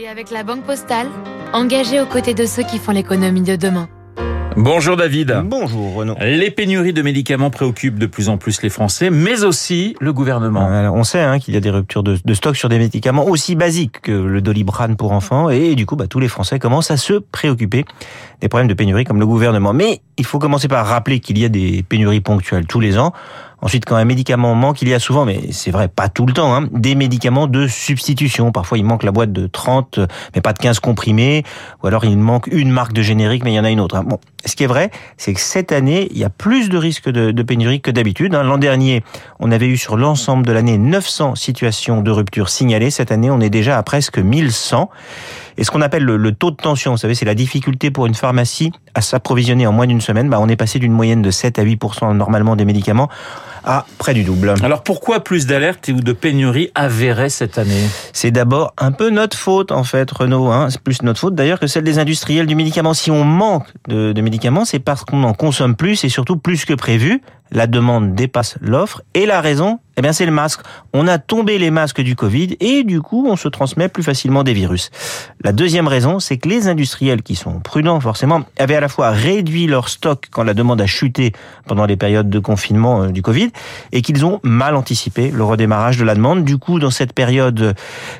Et avec la Banque Postale, engagée aux côtés de ceux qui font l'économie de demain. Bonjour David. Bonjour Renaud. Les pénuries de médicaments préoccupent de plus en plus les Français, mais aussi le gouvernement. Alors, on sait hein, qu'il y a des ruptures de, de, stock sur des médicaments aussi basiques que le doliprane pour enfants, et du coup, bah, tous les Français commencent à se préoccuper des problèmes de pénurie comme le gouvernement. Mais il faut commencer par rappeler qu'il y a des pénuries ponctuelles tous les ans. Ensuite, quand un médicament manque, il y a souvent, mais c'est vrai, pas tout le temps, hein, des médicaments de substitution. Parfois, il manque la boîte de 30, mais pas de 15 comprimés, ou alors il manque une marque de générique, mais il y en a une autre. Hein. Bon, ce qui est vrai, c'est que cette année, il y a plus de risques de, de pénurie que d'habitude. Hein. L'an dernier, on avait eu sur l'ensemble de l'année 900 situations de rupture signalées. Cette année, on est déjà à presque 1100. Et ce qu'on appelle le, le, taux de tension, vous savez, c'est la difficulté pour une pharmacie à s'approvisionner en moins d'une semaine. Bah, on est passé d'une moyenne de 7 à 8% normalement des médicaments à près du double. Alors pourquoi plus d'alertes ou de pénuries avérées cette année? C'est d'abord un peu notre faute en fait, Renaud. Hein. C'est plus notre faute d'ailleurs que celle des industriels du médicament. Si on manque de, de médicaments, c'est parce qu'on en consomme plus et surtout plus que prévu la demande dépasse l'offre et la raison, eh bien c'est le masque. On a tombé les masques du Covid et du coup on se transmet plus facilement des virus. La deuxième raison, c'est que les industriels qui sont prudents forcément avaient à la fois réduit leur stock quand la demande a chuté pendant les périodes de confinement du Covid et qu'ils ont mal anticipé le redémarrage de la demande. Du coup, dans cette période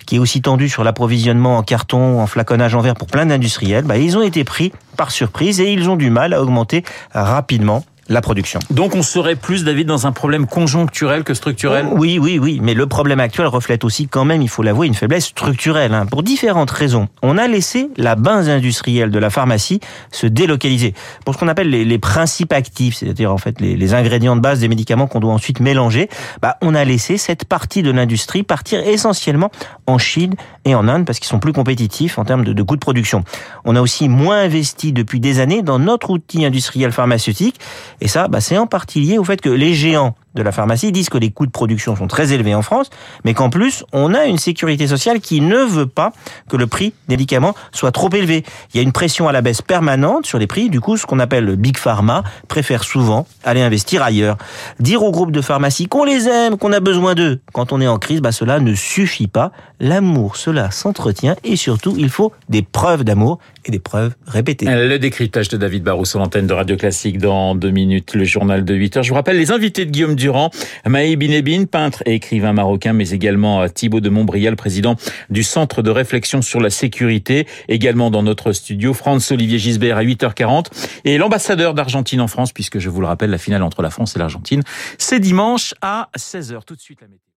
qui est aussi tendue sur l'approvisionnement en carton, en flaconnage en verre pour plein d'industriels, bah, ils ont été pris par surprise et ils ont du mal à augmenter rapidement la production. Donc on serait plus, David, dans un problème conjoncturel que structurel? Oui, oui, oui. Mais le problème actuel reflète aussi quand même, il faut l'avouer, une faiblesse structurelle. Hein. Pour différentes raisons. On a laissé la base industrielle de la pharmacie se délocaliser. Pour ce qu'on appelle les, les, principes actifs, c'est-à-dire en fait les, les, ingrédients de base des médicaments qu'on doit ensuite mélanger, bah, on a laissé cette partie de l'industrie partir essentiellement en Chine et en Inde parce qu'ils sont plus compétitifs en termes de, de coûts de production. On a aussi moins investi depuis des années dans notre outil industriel pharmaceutique et ça, bah, c'est en partie lié au fait que les géants de la pharmacie disent que les coûts de production sont très élevés en France, mais qu'en plus, on a une sécurité sociale qui ne veut pas que le prix des médicaments soit trop élevé. Il y a une pression à la baisse permanente sur les prix. Du coup, ce qu'on appelle le Big Pharma préfère souvent aller investir ailleurs. Dire aux groupes de pharmacie qu'on les aime, qu'on a besoin d'eux quand on est en crise, bah, cela ne suffit pas. L'amour, cela s'entretient et surtout, il faut des preuves d'amour et des preuves répétées. Le décryptage de David Barrou sur l'antenne de Radio Classique dans deux minutes, le journal de 8 heures. Je vous rappelle les invités de Guillaume Durand, Maï Binebine, peintre et écrivain marocain, mais également Thibaut de Montbrial, président du Centre de réflexion sur la sécurité, également dans notre studio, Franz-Olivier Gisbert à 8h40, et l'ambassadeur d'Argentine en France, puisque je vous le rappelle, la finale entre la France et l'Argentine, c'est dimanche à 16h. Tout de suite la.